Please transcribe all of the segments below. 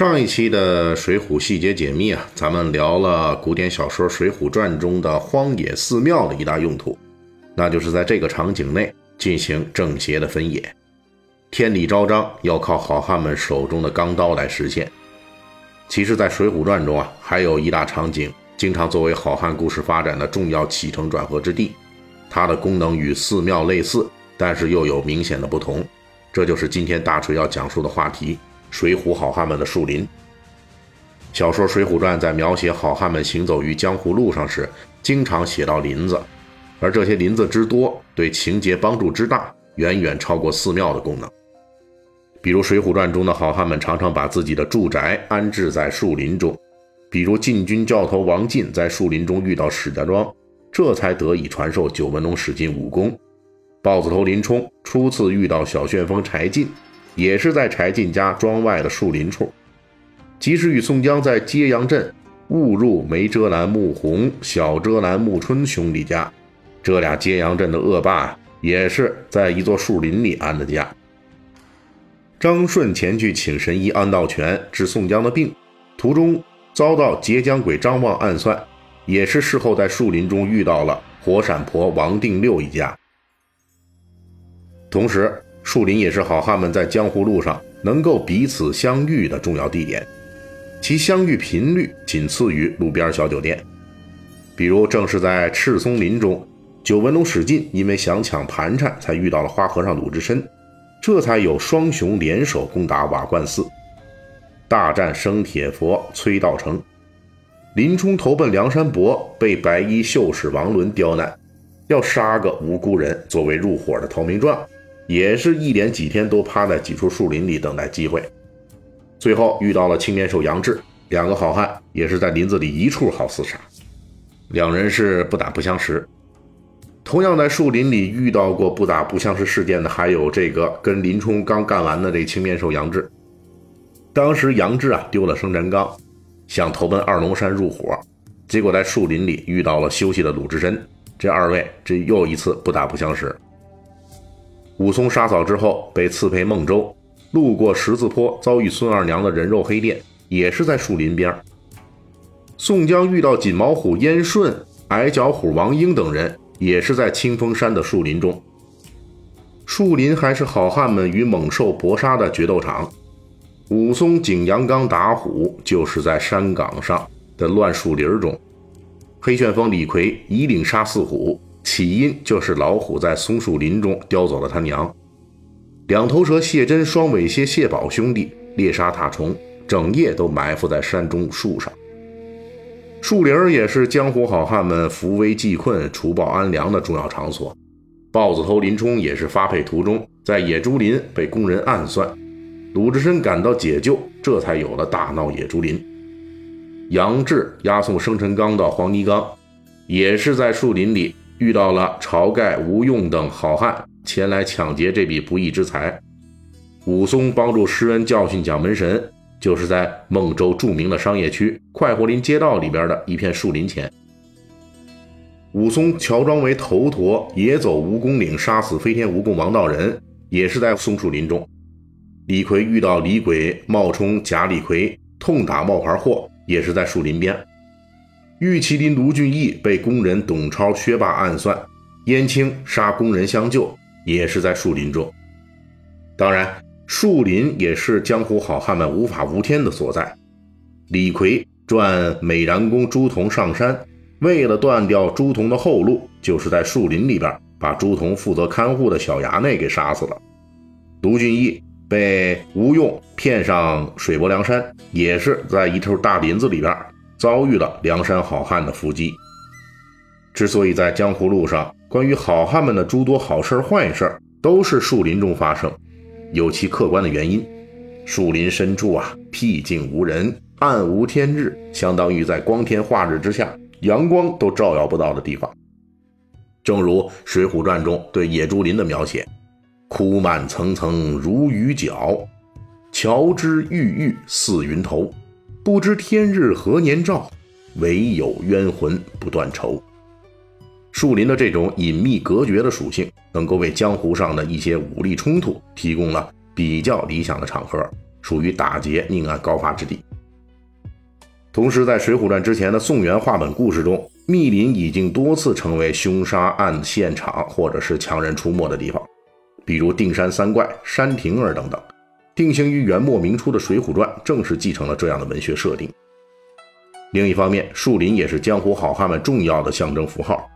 上一期的《水浒细节解密》啊，咱们聊了古典小说《水浒传》中的荒野寺庙的一大用途，那就是在这个场景内进行正邪的分野。天理昭彰要靠好汉们手中的钢刀来实现。其实，在《水浒传》中啊，还有一大场景，经常作为好汉故事发展的重要起承转合之地，它的功能与寺庙类似，但是又有明显的不同。这就是今天大锤要讲述的话题。水浒好汉们的树林。小说《水浒传》在描写好汉们行走于江湖路上时，经常写到林子，而这些林子之多，对情节帮助之大，远远超过寺庙的功能。比如《水浒传》中的好汉们常常把自己的住宅安置在树林中，比如禁军教头王进在树林中遇到史家庄，这才得以传授九纹龙史进武功；豹子头林冲初次遇到小旋风柴进。也是在柴进家庄外的树林处，即使与宋江在揭阳镇误入梅遮拦穆弘、小遮拦穆春兄弟家，这俩揭阳镇的恶霸也是在一座树林里安的家。张顺前去请神医安道全治宋江的病，途中遭到截江鬼张望暗算，也是事后在树林中遇到了火闪婆王定六一家，同时。树林也是好汉们在江湖路上能够彼此相遇的重要地点，其相遇频率仅次于路边小酒店。比如，正是在赤松林中，九纹龙史进因为想抢盘缠，才遇到了花和尚鲁智深，这才有双雄联手攻打瓦罐寺，大战生铁佛崔道成。林冲投奔梁山伯，被白衣秀士王伦刁难，要杀个无辜人作为入伙的投名状。也是一连几天都趴在几处树林里等待机会，最后遇到了青面兽杨志，两个好汉也是在林子里一处好厮杀，两人是不打不相识。同样在树林里遇到过不打不相识事件的，还有这个跟林冲刚干完的这青面兽杨志。当时杨志啊丢了生辰纲，想投奔二龙山入伙，结果在树林里遇到了休息的鲁智深，这二位这又一次不打不相识。武松杀嫂之后被赐配孟州，路过十字坡遭遇孙二娘的人肉黑店，也是在树林边宋江遇到锦毛虎燕顺、矮脚虎王英等人，也是在清风山的树林中。树林还是好汉们与猛兽搏杀的决斗场。武松景阳冈打虎，就是在山岗上的乱树林中。黑旋风李逵以领杀四虎。起因就是老虎在松树林中叼走了他娘。两头蛇谢真、双尾蝎谢宝兄弟猎杀踏虫，整夜都埋伏在山中树上。树林也是江湖好汉们扶危济困、除暴安良的重要场所。豹子头林冲也是发配途中，在野猪林被工人暗算，鲁智深赶到解救，这才有了大闹野猪林。杨志押送生辰纲到黄泥冈，也是在树林里。遇到了晁盖、吴用等好汉前来抢劫这笔不义之财，武松帮助施恩教训蒋门神，就是在孟州著名的商业区快活林街道里边的一片树林前。武松乔装为头陀，野走蜈蚣岭，杀死飞天蜈蚣王道人，也是在松树林中。李逵遇到李鬼冒充假李逵，痛打冒牌货，也是在树林边。玉麒麟卢俊义被工人董超、薛霸暗算，燕青杀工人相救，也是在树林中。当然，树林也是江湖好汉们无法无天的所在。李逵转美髯公朱仝上山，为了断掉朱仝的后路，就是在树林里边把朱仝负责看护的小衙内给杀死了。卢俊义被吴用骗上水泊梁山，也是在一处大林子里边。遭遇了梁山好汉的伏击。之所以在江湖路上，关于好汉们的诸多好事坏事都是树林中发生，有其客观的原因。树林深处啊，僻静无人，暗无天日，相当于在光天化日之下阳光都照耀不到的地方。正如《水浒传》中对野猪林的描写：“枯蔓层层如雨脚，乔枝郁郁似云头。不知天日何年照，唯有冤魂不断愁。”树林的这种隐秘隔绝的属性，能够为江湖上的一些武力冲突提供了比较理想的场合，属于打劫命案高发之地。同时，在《水浒传》之前的宋元话本故事中，密林已经多次成为凶杀案现场或者是强人出没的地方，比如定山三怪、山亭儿等等。定型于元末明初的《水浒传》正是继承了这样的文学设定。另一方面，树林也是江湖好汉们重要的象征符号。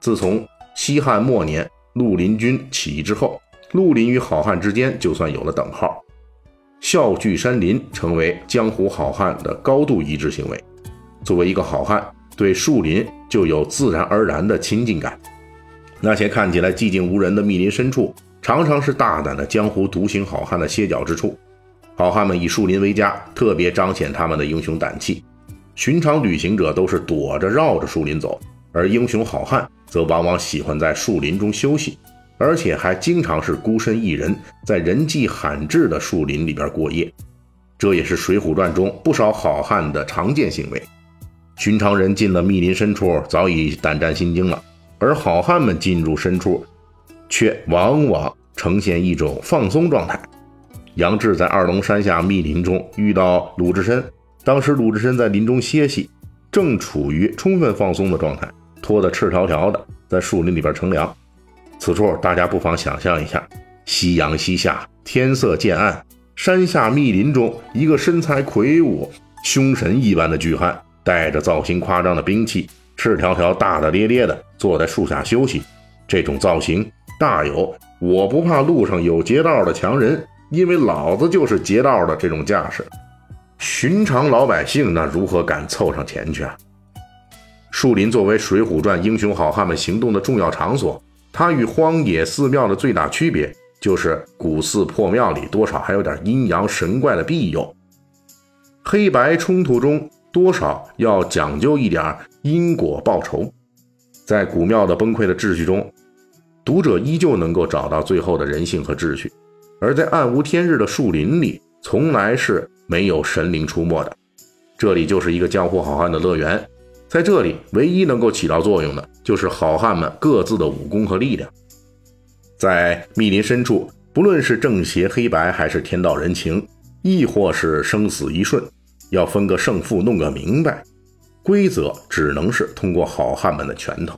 自从西汉末年绿林军起义之后，绿林与好汉之间就算有了等号，笑聚山林成为江湖好汉的高度一致行为。作为一个好汉，对树林就有自然而然的亲近感。那些看起来寂静无人的密林深处，常常是大胆的江湖独行好汉的歇脚之处。好汉们以树林为家，特别彰显他们的英雄胆气。寻常旅行者都是躲着绕着树林走，而英雄好汉。则往往喜欢在树林中休息，而且还经常是孤身一人在人迹罕至的树林里边过夜。这也是《水浒传》中不少好汉的常见行为。寻常人进了密林深处，早已胆战心惊了；而好汉们进入深处，却往往呈现一种放松状态。杨志在二龙山下密林中遇到鲁智深，当时鲁智深在林中歇息，正处于充分放松的状态。脱得赤条条的，在树林里边乘凉。此处大家不妨想象一下：夕阳西下，天色渐暗，山下密林中，一个身材魁梧、凶神一般的巨汉，带着造型夸张的兵器，赤条条、大大咧咧的坐在树下休息。这种造型大有“我不怕路上有劫道的强人，因为老子就是劫道的”这种架势。寻常老百姓那如何敢凑上前去啊？树林作为《水浒传》英雄好汉们行动的重要场所，它与荒野寺庙的最大区别就是古寺破庙里多少还有点阴阳神怪的庇佑。黑白冲突中多少要讲究一点因果报仇。在古庙的崩溃的秩序中，读者依旧能够找到最后的人性和秩序；而在暗无天日的树林里，从来是没有神灵出没的。这里就是一个江湖好汉的乐园。在这里，唯一能够起到作用的，就是好汉们各自的武功和力量。在密林深处，不论是正邪黑白，还是天道人情，亦或是生死一瞬，要分个胜负，弄个明白，规则只能是通过好汉们的拳头。